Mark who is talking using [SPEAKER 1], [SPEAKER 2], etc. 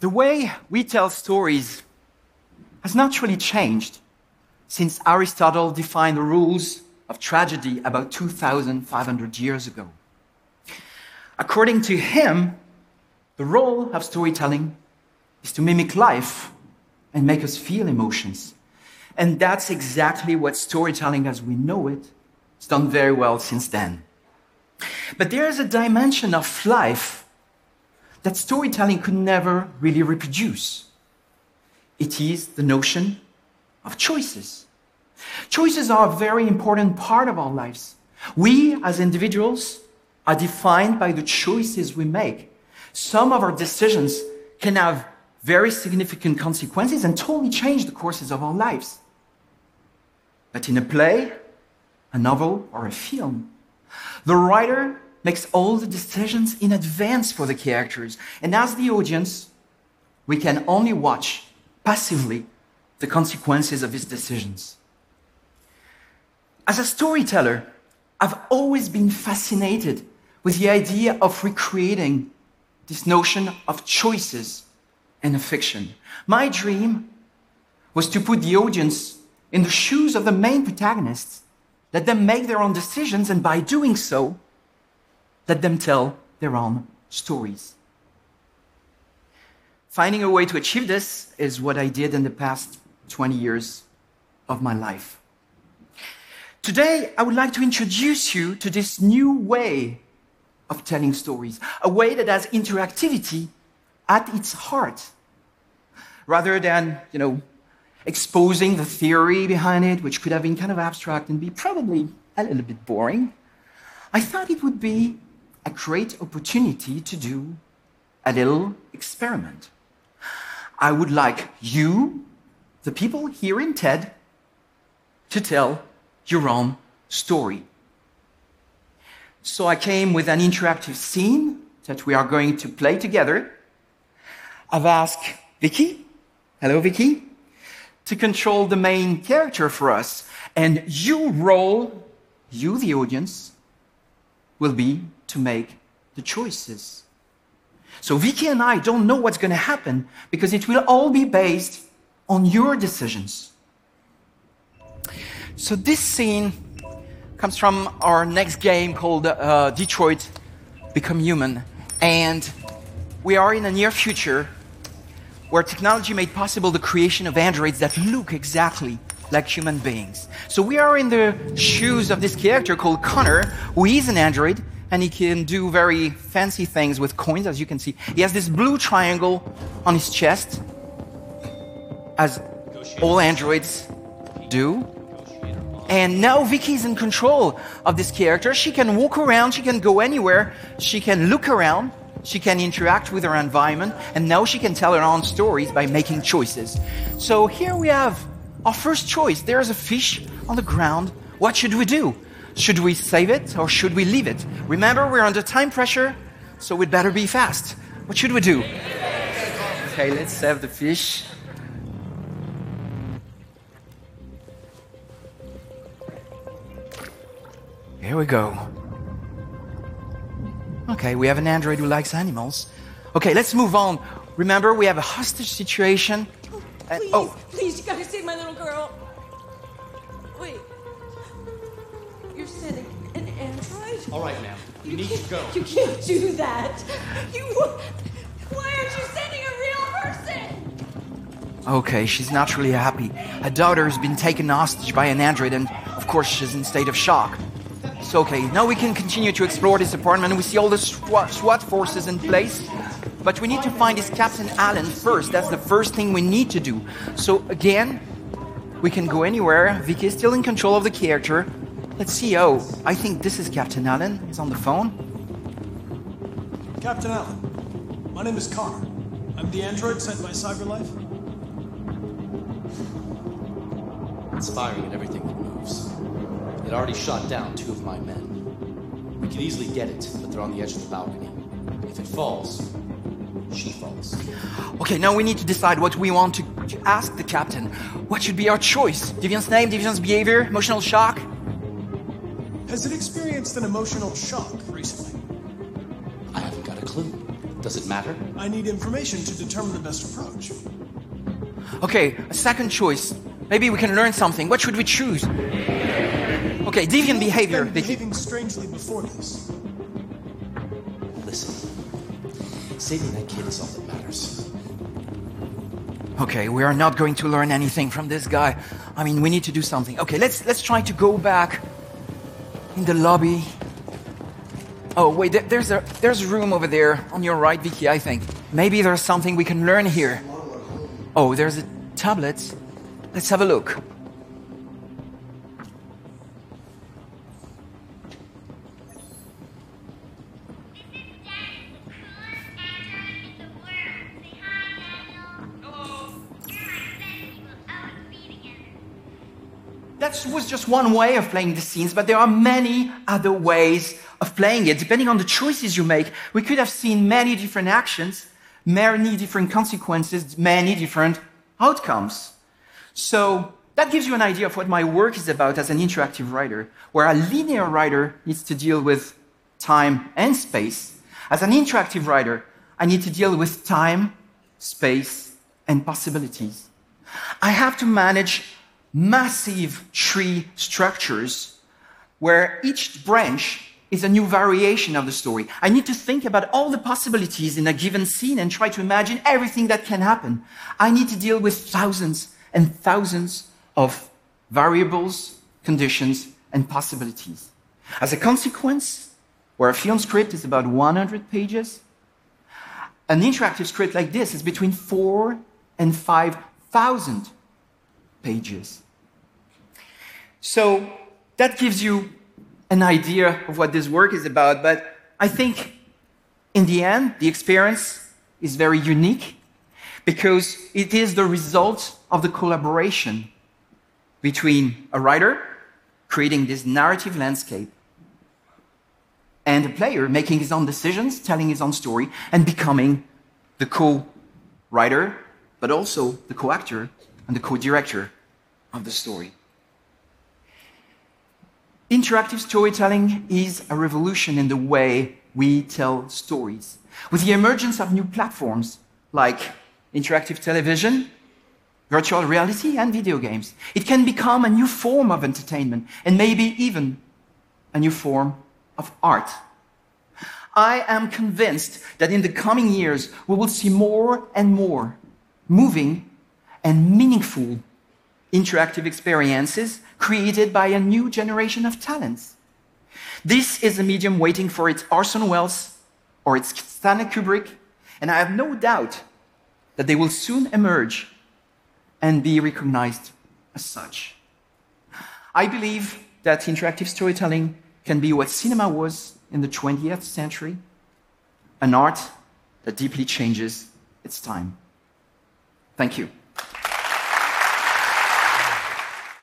[SPEAKER 1] The way we tell stories has naturally changed since Aristotle defined the rules of tragedy about 2,500 years ago. According to him, the role of storytelling is to mimic life and make us feel emotions. And that's exactly what storytelling as we know it has done very well since then. But there is a dimension of life that storytelling could never really reproduce. It is the notion of choices. Choices are a very important part of our lives. We as individuals are defined by the choices we make. Some of our decisions can have very significant consequences and totally change the courses of our lives. But in a play, a novel, or a film, the writer makes all the decisions in advance for the characters. And as the audience, we can only watch passively the consequences of his decisions. As a storyteller, I've always been fascinated with the idea of recreating this notion of choices in a fiction. My dream was to put the audience in the shoes of the main protagonists, let them make their own decisions, and by doing so, let them tell their own stories. Finding a way to achieve this is what I did in the past 20 years of my life. Today, I would like to introduce you to this new way of telling stories, a way that has interactivity at its heart. Rather than, you know, exposing the theory behind it, which could have been kind of abstract and be probably a little bit boring, I thought it would be a great opportunity to do a little experiment. I would like you, the people here in TED, to tell your own story. So I came with an interactive scene that we are going to play together. I've asked Vicky, hello Vicky, to control the main character for us. And your role, you the audience, will be to make the choices. So Vicky and I don't know what's going to happen because it will all be based on your decisions. So this scene comes from our next game called uh, Detroit Become Human. And we are in a near future where technology made possible the creation of androids that look exactly like human beings. So we are in the shoes of this character called Connor, who is an android, and he can do very fancy things with coins, as you can see. He has this blue triangle on his chest, as all androids do. And now Vicky is in control of this character. She can walk around, she can go anywhere, she can look around, she can interact with her environment, and now she can tell her own stories by making choices. So here we have our first choice. There's a fish on the ground. What should we do? Should we save it or should we leave it? Remember, we're under time pressure, so we'd better be fast. What should we do? Okay, let's save the fish. Here we go. Okay, we have an android who likes animals. Okay, let's move on. Remember, we have a hostage situation.
[SPEAKER 2] Uh, please,
[SPEAKER 1] oh,
[SPEAKER 2] please, you gotta save my little girl. Wait. You're sending an android?
[SPEAKER 3] All right, ma'am. You, need
[SPEAKER 2] can't,
[SPEAKER 3] to go.
[SPEAKER 2] You can't do that. You. Why aren't you sending a real person?
[SPEAKER 1] okay, she's not really happy. Her daughter has been taken hostage by an android, and of course, she's in state of shock. So, okay, now we can continue to explore this apartment. We see all the SWAT, SWAT forces in place. But we need to find this Captain Allen first. That's the first thing we need to do. So, again, we can go anywhere. Vicky is still in control of the character. Let's see. Oh, I think this is Captain Allen. He's on the phone.
[SPEAKER 4] Captain Allen, my name is Connor. I'm the android sent by CyberLife.
[SPEAKER 3] It's firing at everything that moves. It already shot down two of my men. We could easily get it, but they're on the edge of the balcony. If it falls, she falls.
[SPEAKER 1] Okay, now we need to decide what we want to, to ask the captain. What should be our choice? Deviant's name, Deviant's behavior, emotional shock?
[SPEAKER 4] Has it experienced an emotional shock recently?
[SPEAKER 3] I haven't got a clue. Doesn't it matter?
[SPEAKER 4] I need information to determine the best approach.
[SPEAKER 1] Okay, a second choice. Maybe we can learn something. What should we choose? Okay, deviant behavior.
[SPEAKER 4] Been behaving strangely before this.
[SPEAKER 3] Listen, saving that kid is all that matters.
[SPEAKER 1] Okay, we are not going to learn anything from this guy. I mean, we need to do something. Okay, let's let's try to go back in the lobby. Oh wait, there, there's a there's a room over there on your right, Vicky. I think maybe there's something we can learn here. Oh, there's a tablet. Let's have a look. That was just one way of playing the scenes, but there are many other ways of playing it. Depending on the choices you make, we could have seen many different actions, many different consequences, many different outcomes. So that gives you an idea of what my work is about as an interactive writer, where a linear writer needs to deal with time and space. As an interactive writer, I need to deal with time, space, and possibilities. I have to manage massive tree structures where each branch is a new variation of the story. I need to think about all the possibilities in a given scene and try to imagine everything that can happen. I need to deal with thousands and thousands of variables, conditions, and possibilities. As a consequence, where a film script is about 100 pages, an interactive script like this is between four and 5,000 pages. So that gives you an idea of what this work is about, but I think in the end, the experience is very unique because it is the result of the collaboration between a writer creating this narrative landscape and a player making his own decisions, telling his own story, and becoming the co writer, but also the co actor and the co director of the story. Interactive storytelling is a revolution in the way we tell stories. With the emergence of new platforms like interactive television, virtual reality, and video games, it can become a new form of entertainment and maybe even a new form of art. I am convinced that in the coming years, we will see more and more moving and meaningful interactive experiences created by a new generation of talents. This is a medium waiting for its Orson Welles or its Stanley Kubrick, and I have no doubt that they will soon emerge and be recognized as such. I believe that interactive storytelling can be what cinema was in the 20th century an art that deeply changes its time. Thank you.